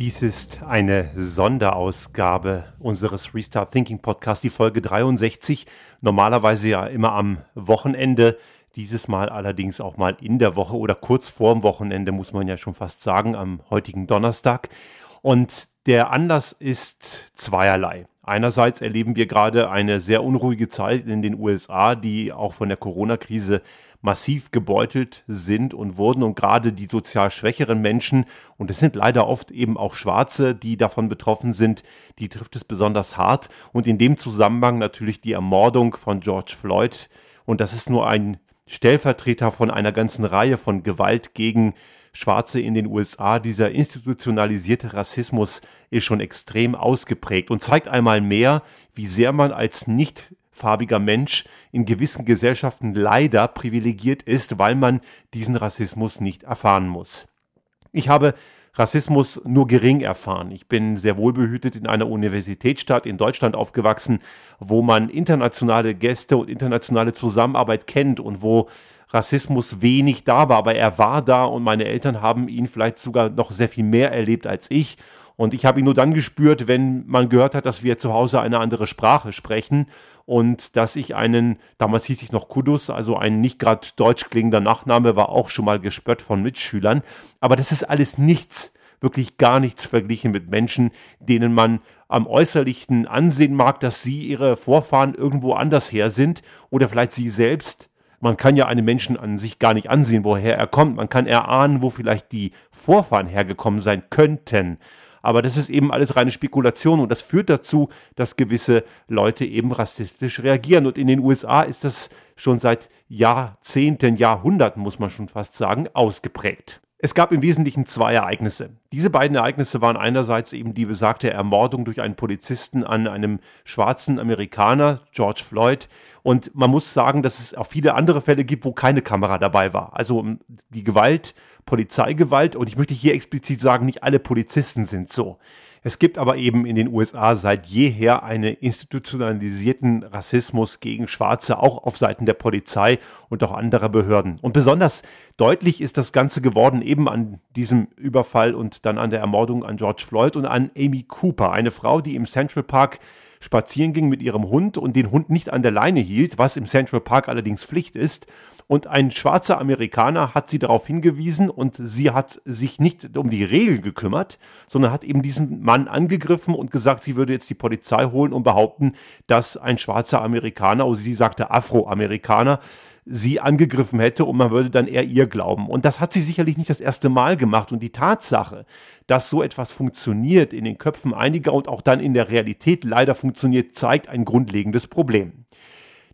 Dies ist eine Sonderausgabe unseres Restart Thinking Podcast, die Folge 63. Normalerweise ja immer am Wochenende. Dieses Mal allerdings auch mal in der Woche oder kurz vorm Wochenende, muss man ja schon fast sagen, am heutigen Donnerstag. Und der Anlass ist zweierlei. Einerseits erleben wir gerade eine sehr unruhige Zeit in den USA, die auch von der Corona-Krise massiv gebeutelt sind und wurden. Und gerade die sozial schwächeren Menschen, und es sind leider oft eben auch Schwarze, die davon betroffen sind, die trifft es besonders hart. Und in dem Zusammenhang natürlich die Ermordung von George Floyd. Und das ist nur ein Stellvertreter von einer ganzen Reihe von Gewalt gegen Schwarze in den USA. Dieser institutionalisierte Rassismus ist schon extrem ausgeprägt und zeigt einmal mehr, wie sehr man als nicht farbiger Mensch in gewissen Gesellschaften leider privilegiert ist, weil man diesen Rassismus nicht erfahren muss. Ich habe Rassismus nur gering erfahren. Ich bin sehr wohlbehütet in einer Universitätsstadt in Deutschland aufgewachsen, wo man internationale Gäste und internationale Zusammenarbeit kennt und wo Rassismus wenig da war, aber er war da und meine Eltern haben ihn vielleicht sogar noch sehr viel mehr erlebt als ich. Und ich habe ihn nur dann gespürt, wenn man gehört hat, dass wir zu Hause eine andere Sprache sprechen und dass ich einen, damals hieß ich noch Kudus, also ein nicht gerade deutsch klingender Nachname, war auch schon mal gespött von Mitschülern. Aber das ist alles nichts, wirklich gar nichts verglichen mit Menschen, denen man am äußerlichen ansehen mag, dass sie ihre Vorfahren irgendwo anders her sind oder vielleicht sie selbst man kann ja einem Menschen an sich gar nicht ansehen, woher er kommt. Man kann erahnen, wo vielleicht die Vorfahren hergekommen sein könnten. Aber das ist eben alles reine Spekulation und das führt dazu, dass gewisse Leute eben rassistisch reagieren. Und in den USA ist das schon seit Jahrzehnten, Jahrhunderten, muss man schon fast sagen, ausgeprägt. Es gab im Wesentlichen zwei Ereignisse. Diese beiden Ereignisse waren einerseits eben die besagte Ermordung durch einen Polizisten an einem schwarzen Amerikaner, George Floyd. Und man muss sagen, dass es auch viele andere Fälle gibt, wo keine Kamera dabei war. Also die Gewalt, Polizeigewalt, und ich möchte hier explizit sagen, nicht alle Polizisten sind so. Es gibt aber eben in den USA seit jeher einen institutionalisierten Rassismus gegen Schwarze, auch auf Seiten der Polizei und auch anderer Behörden. Und besonders deutlich ist das Ganze geworden eben an diesem Überfall und dann an der Ermordung an George Floyd und an Amy Cooper, eine Frau, die im Central Park spazieren ging mit ihrem Hund und den Hund nicht an der Leine hielt, was im Central Park allerdings Pflicht ist und ein schwarzer Amerikaner hat sie darauf hingewiesen und sie hat sich nicht um die Regeln gekümmert, sondern hat eben diesen Mann angegriffen und gesagt, sie würde jetzt die Polizei holen und behaupten, dass ein schwarzer Amerikaner, oder sie sagte Afroamerikaner, sie angegriffen hätte und man würde dann eher ihr glauben. Und das hat sie sicherlich nicht das erste Mal gemacht. Und die Tatsache, dass so etwas funktioniert in den Köpfen einiger und auch dann in der Realität leider funktioniert, zeigt ein grundlegendes Problem.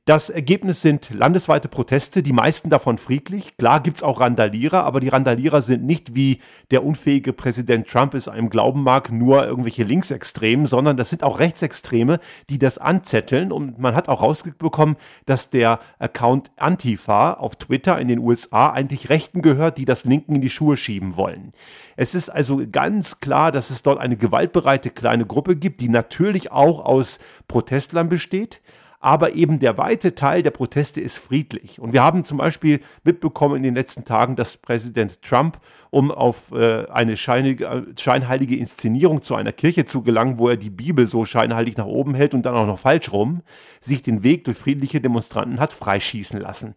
Das Ergebnis sind landesweite Proteste, die meisten davon friedlich. Klar gibt's auch Randalierer, aber die Randalierer sind nicht wie der unfähige Präsident Trump es einem glauben mag, nur irgendwelche Linksextremen, sondern das sind auch Rechtsextreme, die das anzetteln. Und man hat auch rausbekommen, dass der Account Antifa auf Twitter in den USA eigentlich Rechten gehört, die das Linken in die Schuhe schieben wollen. Es ist also ganz klar, dass es dort eine gewaltbereite kleine Gruppe gibt, die natürlich auch aus Protestlern besteht aber eben der weite Teil der Proteste ist friedlich. Und wir haben zum Beispiel mitbekommen in den letzten Tagen, dass Präsident Trump, um auf äh, eine scheinige, äh, scheinheilige Inszenierung zu einer Kirche zu gelangen, wo er die Bibel so scheinheilig nach oben hält und dann auch noch falsch rum, sich den Weg durch friedliche Demonstranten hat freischießen lassen.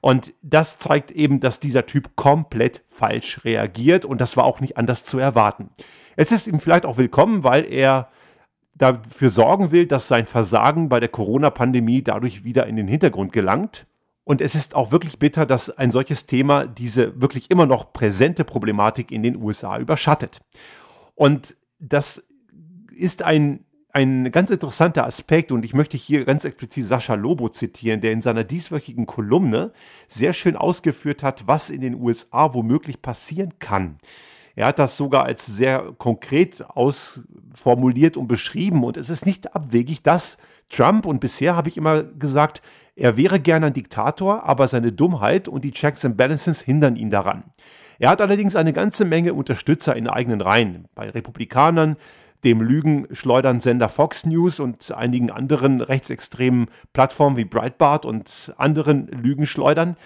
Und das zeigt eben, dass dieser Typ komplett falsch reagiert und das war auch nicht anders zu erwarten. Es ist ihm vielleicht auch willkommen, weil er dafür sorgen will, dass sein Versagen bei der Corona-Pandemie dadurch wieder in den Hintergrund gelangt. Und es ist auch wirklich bitter, dass ein solches Thema diese wirklich immer noch präsente Problematik in den USA überschattet. Und das ist ein, ein ganz interessanter Aspekt und ich möchte hier ganz explizit Sascha Lobo zitieren, der in seiner dieswöchigen Kolumne sehr schön ausgeführt hat, was in den USA womöglich passieren kann. Er hat das sogar als sehr konkret ausformuliert und beschrieben. Und es ist nicht abwegig, dass Trump, und bisher habe ich immer gesagt, er wäre gerne ein Diktator, aber seine Dummheit und die Checks and Balances hindern ihn daran. Er hat allerdings eine ganze Menge Unterstützer in eigenen Reihen. Bei Republikanern, dem Lügenschleudern-Sender Fox News und einigen anderen rechtsextremen Plattformen wie Breitbart und anderen Lügenschleudern.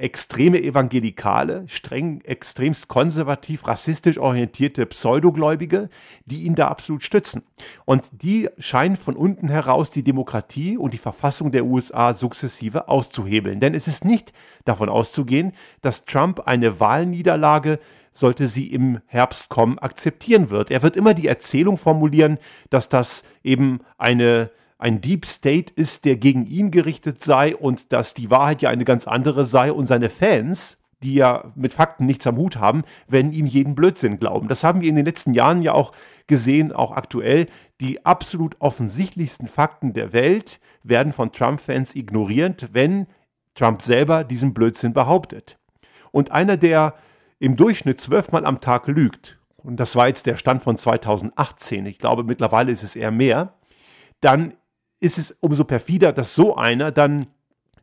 extreme Evangelikale, streng, extremst konservativ, rassistisch orientierte Pseudogläubige, die ihn da absolut stützen. Und die scheinen von unten heraus die Demokratie und die Verfassung der USA sukzessive auszuhebeln. Denn es ist nicht davon auszugehen, dass Trump eine Wahlniederlage sollte sie im Herbst kommen, akzeptieren wird. Er wird immer die Erzählung formulieren, dass das eben eine ein Deep State ist, der gegen ihn gerichtet sei und dass die Wahrheit ja eine ganz andere sei und seine Fans, die ja mit Fakten nichts am Hut haben, werden ihm jeden Blödsinn glauben. Das haben wir in den letzten Jahren ja auch gesehen, auch aktuell. Die absolut offensichtlichsten Fakten der Welt werden von Trump-Fans ignoriert, wenn Trump selber diesen Blödsinn behauptet. Und einer, der im Durchschnitt zwölfmal am Tag lügt, und das war jetzt der Stand von 2018, ich glaube mittlerweile ist es eher mehr, dann ist es umso perfider, dass so einer dann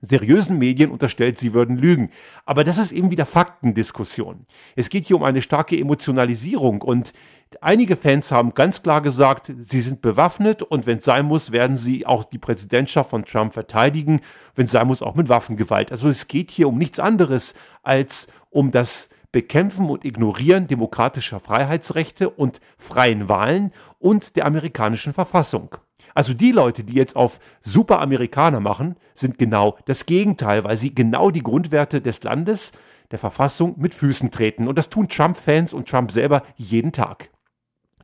seriösen Medien unterstellt, sie würden lügen. Aber das ist eben wieder Faktendiskussion. Es geht hier um eine starke Emotionalisierung und einige Fans haben ganz klar gesagt, sie sind bewaffnet und wenn es sein muss, werden sie auch die Präsidentschaft von Trump verteidigen, wenn es sein muss, auch mit Waffengewalt. Also es geht hier um nichts anderes als um das Bekämpfen und Ignorieren demokratischer Freiheitsrechte und freien Wahlen und der amerikanischen Verfassung. Also die Leute, die jetzt auf Superamerikaner machen, sind genau das Gegenteil, weil sie genau die Grundwerte des Landes, der Verfassung mit Füßen treten. Und das tun Trump-Fans und Trump selber jeden Tag.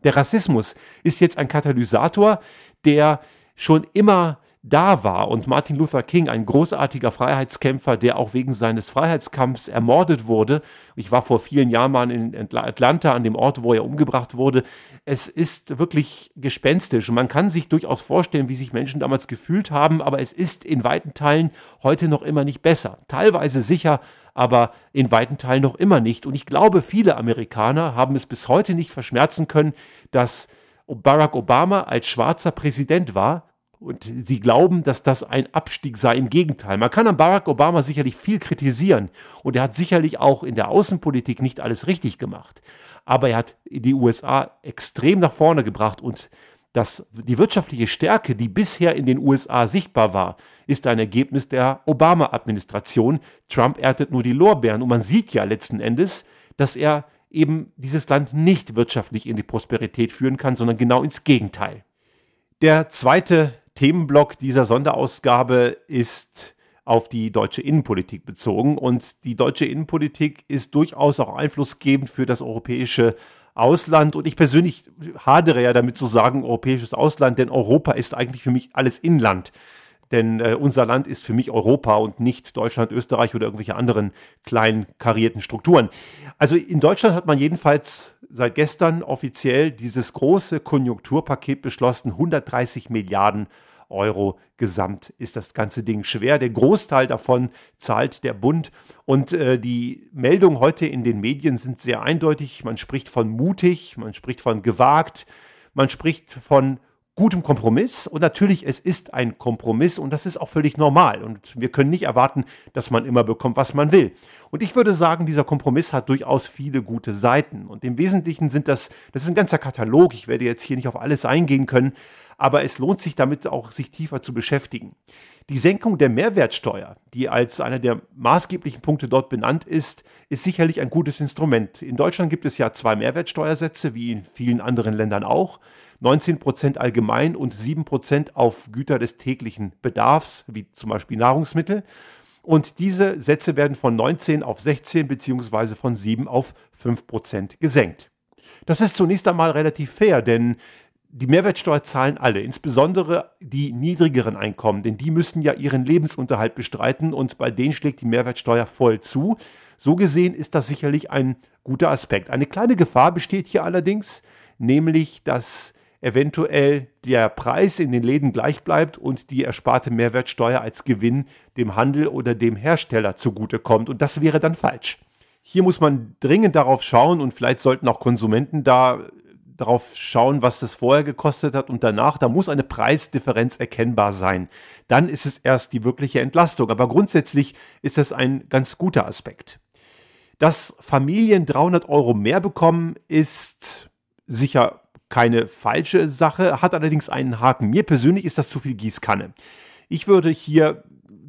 Der Rassismus ist jetzt ein Katalysator, der schon immer da war und Martin Luther King, ein großartiger Freiheitskämpfer, der auch wegen seines Freiheitskampfs ermordet wurde. Ich war vor vielen Jahren mal in Atlanta, an dem Ort, wo er umgebracht wurde. Es ist wirklich gespenstisch. Man kann sich durchaus vorstellen, wie sich Menschen damals gefühlt haben, aber es ist in weiten Teilen heute noch immer nicht besser. Teilweise sicher, aber in weiten Teilen noch immer nicht. Und ich glaube, viele Amerikaner haben es bis heute nicht verschmerzen können, dass Barack Obama als schwarzer Präsident war und sie glauben, dass das ein Abstieg sei. Im Gegenteil, man kann an Barack Obama sicherlich viel kritisieren und er hat sicherlich auch in der Außenpolitik nicht alles richtig gemacht. Aber er hat die USA extrem nach vorne gebracht und das, die wirtschaftliche Stärke, die bisher in den USA sichtbar war, ist ein Ergebnis der Obama-Administration. Trump erntet nur die Lorbeeren und man sieht ja letzten Endes, dass er eben dieses Land nicht wirtschaftlich in die Prosperität führen kann, sondern genau ins Gegenteil. Der zweite Themenblock dieser Sonderausgabe ist auf die deutsche Innenpolitik bezogen. Und die deutsche Innenpolitik ist durchaus auch einflussgebend für das europäische Ausland. Und ich persönlich hadere ja damit zu sagen, europäisches Ausland, denn Europa ist eigentlich für mich alles Inland. Denn äh, unser Land ist für mich Europa und nicht Deutschland, Österreich oder irgendwelche anderen kleinen karierten Strukturen. Also in Deutschland hat man jedenfalls seit gestern offiziell dieses große Konjunkturpaket beschlossen, 130 Milliarden Euro gesamt ist das ganze Ding schwer. Der Großteil davon zahlt der Bund. Und äh, die Meldungen heute in den Medien sind sehr eindeutig. Man spricht von mutig, man spricht von gewagt, man spricht von gutem Kompromiss. Und natürlich, es ist ein Kompromiss und das ist auch völlig normal. Und wir können nicht erwarten, dass man immer bekommt, was man will. Und ich würde sagen, dieser Kompromiss hat durchaus viele gute Seiten. Und im Wesentlichen sind das, das ist ein ganzer Katalog. Ich werde jetzt hier nicht auf alles eingehen können, aber es lohnt sich damit auch, sich tiefer zu beschäftigen. Die Senkung der Mehrwertsteuer, die als einer der maßgeblichen Punkte dort benannt ist, ist sicherlich ein gutes Instrument. In Deutschland gibt es ja zwei Mehrwertsteuersätze, wie in vielen anderen Ländern auch. 19 Prozent allgemein und 7 Prozent auf Güter des täglichen Bedarfs, wie zum Beispiel Nahrungsmittel. Und diese Sätze werden von 19 auf 16 bzw. von 7 auf 5 Prozent gesenkt. Das ist zunächst einmal relativ fair, denn die Mehrwertsteuer zahlen alle, insbesondere die niedrigeren Einkommen, denn die müssen ja ihren Lebensunterhalt bestreiten und bei denen schlägt die Mehrwertsteuer voll zu. So gesehen ist das sicherlich ein guter Aspekt. Eine kleine Gefahr besteht hier allerdings, nämlich dass eventuell der Preis in den Läden gleich bleibt und die ersparte Mehrwertsteuer als Gewinn dem Handel oder dem Hersteller zugutekommt. Und das wäre dann falsch. Hier muss man dringend darauf schauen und vielleicht sollten auch Konsumenten da darauf schauen, was das vorher gekostet hat und danach. Da muss eine Preisdifferenz erkennbar sein. Dann ist es erst die wirkliche Entlastung. Aber grundsätzlich ist das ein ganz guter Aspekt. Dass Familien 300 Euro mehr bekommen, ist sicher keine falsche Sache, hat allerdings einen Haken. Mir persönlich ist das zu viel Gießkanne. Ich würde hier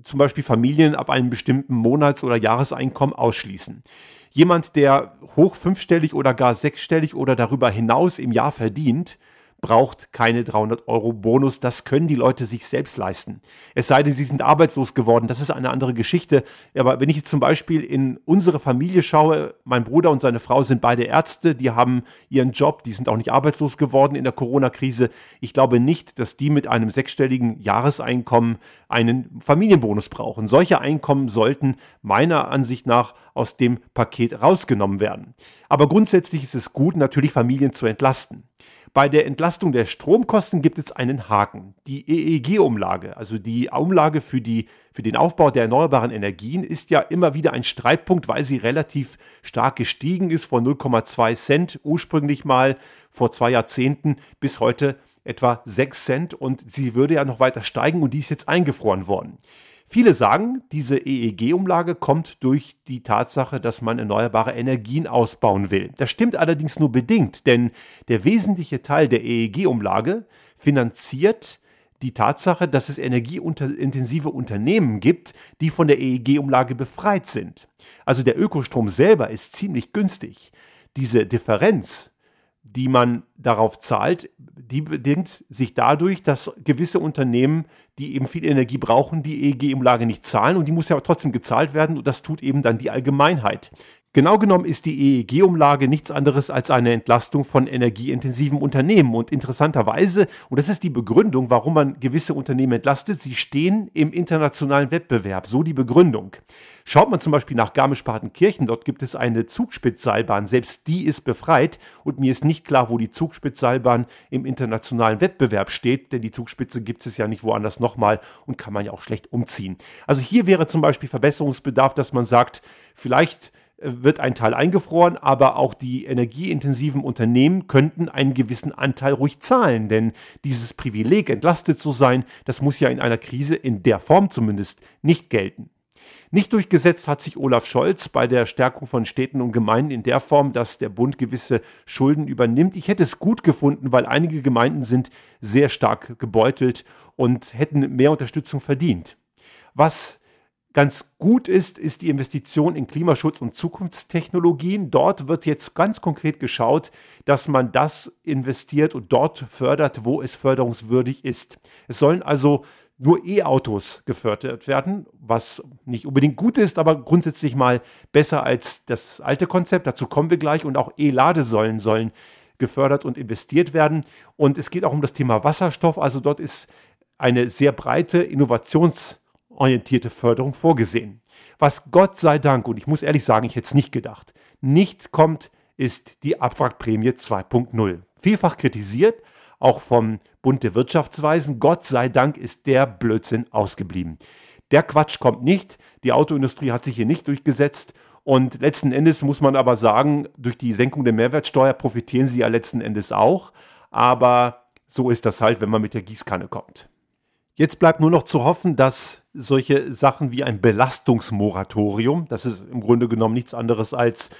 zum Beispiel Familien ab einem bestimmten Monats- oder Jahreseinkommen ausschließen. Jemand, der hoch fünfstellig oder gar sechsstellig oder darüber hinaus im Jahr verdient, braucht keine 300 Euro Bonus. Das können die Leute sich selbst leisten. Es sei denn, sie sind arbeitslos geworden. Das ist eine andere Geschichte. Aber wenn ich jetzt zum Beispiel in unsere Familie schaue, mein Bruder und seine Frau sind beide Ärzte, die haben ihren Job, die sind auch nicht arbeitslos geworden in der Corona-Krise. Ich glaube nicht, dass die mit einem sechsstelligen Jahreseinkommen einen Familienbonus brauchen. Solche Einkommen sollten meiner Ansicht nach aus dem Paket rausgenommen werden. Aber grundsätzlich ist es gut, natürlich Familien zu entlasten. Bei der Entlastung der Stromkosten gibt es einen Haken. Die EEG-Umlage, also die Umlage für, die, für den Aufbau der erneuerbaren Energien, ist ja immer wieder ein Streitpunkt, weil sie relativ stark gestiegen ist, von 0,2 Cent ursprünglich mal vor zwei Jahrzehnten bis heute etwa 6 Cent und sie würde ja noch weiter steigen und die ist jetzt eingefroren worden. Viele sagen, diese EEG-Umlage kommt durch die Tatsache, dass man erneuerbare Energien ausbauen will. Das stimmt allerdings nur bedingt, denn der wesentliche Teil der EEG-Umlage finanziert die Tatsache, dass es energieintensive Unternehmen gibt, die von der EEG-Umlage befreit sind. Also der Ökostrom selber ist ziemlich günstig. Diese Differenz die man darauf zahlt, die bedingt sich dadurch, dass gewisse Unternehmen, die eben viel Energie brauchen, die EEG-Umlage nicht zahlen und die muss ja trotzdem gezahlt werden und das tut eben dann die Allgemeinheit. Genau genommen ist die EEG-Umlage nichts anderes als eine Entlastung von energieintensiven Unternehmen. Und interessanterweise, und das ist die Begründung, warum man gewisse Unternehmen entlastet, sie stehen im internationalen Wettbewerb. So die Begründung. Schaut man zum Beispiel nach Garmisch-Partenkirchen, dort gibt es eine Zugspitzseilbahn. Selbst die ist befreit und mir ist nicht klar, wo die Zugspitzseilbahn im internationalen Wettbewerb steht, denn die Zugspitze gibt es ja nicht woanders nochmal und kann man ja auch schlecht umziehen. Also hier wäre zum Beispiel Verbesserungsbedarf, dass man sagt, vielleicht wird ein Teil eingefroren, aber auch die energieintensiven Unternehmen könnten einen gewissen Anteil ruhig zahlen, denn dieses Privileg, entlastet zu sein, das muss ja in einer Krise in der Form zumindest nicht gelten. Nicht durchgesetzt hat sich Olaf Scholz bei der Stärkung von Städten und Gemeinden in der Form, dass der Bund gewisse Schulden übernimmt. Ich hätte es gut gefunden, weil einige Gemeinden sind sehr stark gebeutelt und hätten mehr Unterstützung verdient. Was ganz gut ist, ist die Investition in Klimaschutz und Zukunftstechnologien. Dort wird jetzt ganz konkret geschaut, dass man das investiert und dort fördert, wo es förderungswürdig ist. Es sollen also nur E-Autos gefördert werden, was nicht unbedingt gut ist, aber grundsätzlich mal besser als das alte Konzept. Dazu kommen wir gleich und auch E-Ladesäulen sollen gefördert und investiert werden. Und es geht auch um das Thema Wasserstoff. Also dort ist eine sehr breite Innovations- orientierte Förderung vorgesehen. Was Gott sei Dank, und ich muss ehrlich sagen, ich hätte es nicht gedacht, nicht kommt, ist die Abwrackprämie 2.0. Vielfach kritisiert, auch vom Bund der Wirtschaftsweisen. Gott sei Dank ist der Blödsinn ausgeblieben. Der Quatsch kommt nicht. Die Autoindustrie hat sich hier nicht durchgesetzt. Und letzten Endes muss man aber sagen, durch die Senkung der Mehrwertsteuer profitieren sie ja letzten Endes auch. Aber so ist das halt, wenn man mit der Gießkanne kommt. Jetzt bleibt nur noch zu hoffen, dass solche Sachen wie ein Belastungsmoratorium, das ist im Grunde genommen nichts anderes als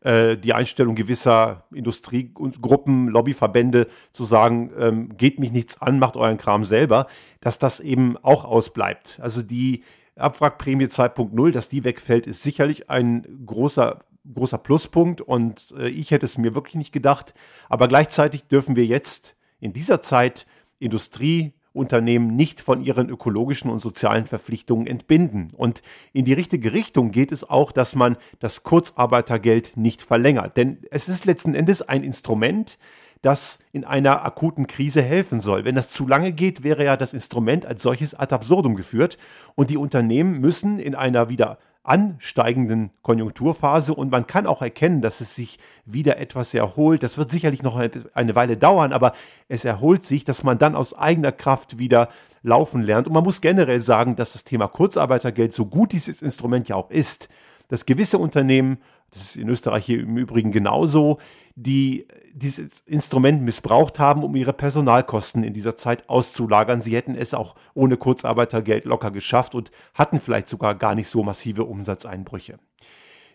äh, die Einstellung gewisser Industriegruppen, Lobbyverbände zu sagen, ähm, geht mich nichts an, macht euren Kram selber, dass das eben auch ausbleibt. Also die Abwrackprämie 2.0, dass die wegfällt, ist sicherlich ein großer großer Pluspunkt und äh, ich hätte es mir wirklich nicht gedacht. Aber gleichzeitig dürfen wir jetzt in dieser Zeit Industrie, Unternehmen nicht von ihren ökologischen und sozialen Verpflichtungen entbinden. Und in die richtige Richtung geht es auch, dass man das Kurzarbeitergeld nicht verlängert. Denn es ist letzten Endes ein Instrument, das in einer akuten Krise helfen soll. Wenn das zu lange geht, wäre ja das Instrument als solches ad absurdum geführt und die Unternehmen müssen in einer wieder ansteigenden Konjunkturphase und man kann auch erkennen, dass es sich wieder etwas erholt. Das wird sicherlich noch eine Weile dauern, aber es erholt sich, dass man dann aus eigener Kraft wieder laufen lernt. Und man muss generell sagen, dass das Thema Kurzarbeitergeld, so gut dieses Instrument ja auch ist, dass gewisse Unternehmen das ist in Österreich hier im Übrigen genauso, die dieses Instrument missbraucht haben, um ihre Personalkosten in dieser Zeit auszulagern. Sie hätten es auch ohne Kurzarbeitergeld locker geschafft und hatten vielleicht sogar gar nicht so massive Umsatzeinbrüche.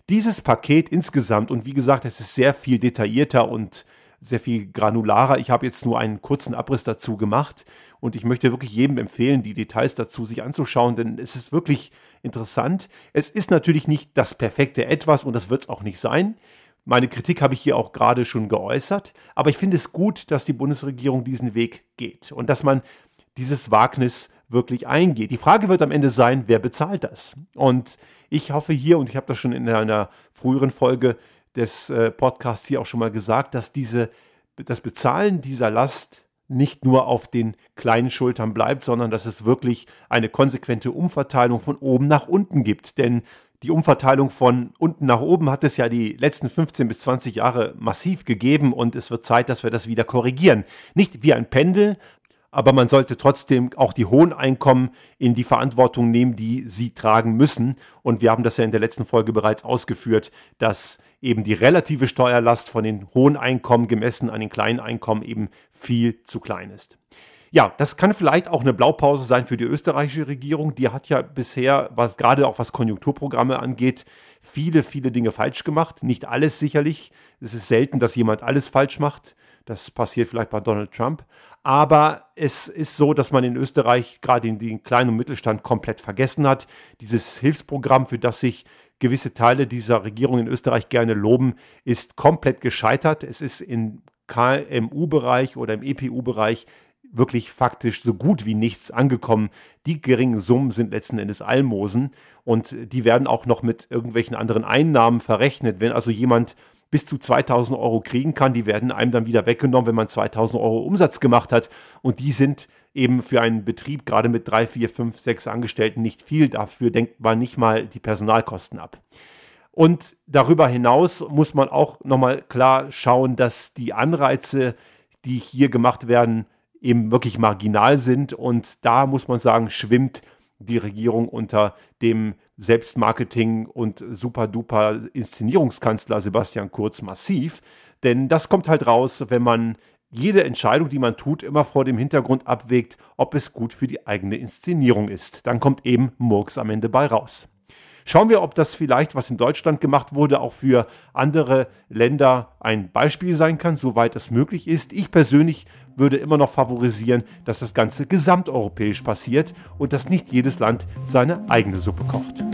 Dieses Paket insgesamt, und wie gesagt, es ist sehr viel detaillierter und sehr viel granularer. Ich habe jetzt nur einen kurzen Abriss dazu gemacht und ich möchte wirklich jedem empfehlen, die Details dazu sich anzuschauen, denn es ist wirklich interessant. Es ist natürlich nicht das perfekte Etwas und das wird es auch nicht sein. Meine Kritik habe ich hier auch gerade schon geäußert, aber ich finde es gut, dass die Bundesregierung diesen Weg geht und dass man dieses Wagnis wirklich eingeht. Die Frage wird am Ende sein, wer bezahlt das? Und ich hoffe hier, und ich habe das schon in einer früheren Folge des äh, Podcasts hier auch schon mal gesagt, dass diese, das Bezahlen dieser Last nicht nur auf den kleinen Schultern bleibt, sondern dass es wirklich eine konsequente Umverteilung von oben nach unten gibt. Denn die Umverteilung von unten nach oben hat es ja die letzten 15 bis 20 Jahre massiv gegeben und es wird Zeit, dass wir das wieder korrigieren. Nicht wie ein Pendel, aber man sollte trotzdem auch die hohen Einkommen in die Verantwortung nehmen, die sie tragen müssen. Und wir haben das ja in der letzten Folge bereits ausgeführt, dass eben die relative Steuerlast von den hohen Einkommen gemessen an den kleinen Einkommen eben viel zu klein ist. Ja, das kann vielleicht auch eine Blaupause sein für die österreichische Regierung. Die hat ja bisher, was gerade auch was Konjunkturprogramme angeht, viele, viele Dinge falsch gemacht. Nicht alles sicherlich. Es ist selten, dass jemand alles falsch macht. Das passiert vielleicht bei Donald Trump. Aber es ist so, dass man in Österreich gerade in den kleinen und Mittelstand komplett vergessen hat. Dieses Hilfsprogramm, für das sich gewisse Teile dieser Regierung in Österreich gerne loben, ist komplett gescheitert. Es ist im KMU-Bereich oder im EPU-Bereich wirklich faktisch so gut wie nichts angekommen. Die geringen Summen sind letzten Endes Almosen und die werden auch noch mit irgendwelchen anderen Einnahmen verrechnet. Wenn also jemand bis zu 2000 Euro kriegen kann. Die werden einem dann wieder weggenommen, wenn man 2000 Euro Umsatz gemacht hat. Und die sind eben für einen Betrieb, gerade mit drei, vier, fünf, sechs Angestellten, nicht viel. Dafür denkt man nicht mal die Personalkosten ab. Und darüber hinaus muss man auch nochmal klar schauen, dass die Anreize, die hier gemacht werden, eben wirklich marginal sind. Und da muss man sagen, schwimmt die Regierung unter dem Selbstmarketing und super-duper Inszenierungskanzler Sebastian Kurz massiv. Denn das kommt halt raus, wenn man jede Entscheidung, die man tut, immer vor dem Hintergrund abwägt, ob es gut für die eigene Inszenierung ist. Dann kommt eben Murks am Ende bei raus. Schauen wir, ob das vielleicht, was in Deutschland gemacht wurde, auch für andere Länder ein Beispiel sein kann, soweit es möglich ist. Ich persönlich würde immer noch favorisieren, dass das Ganze gesamteuropäisch passiert und dass nicht jedes Land seine eigene Suppe kocht.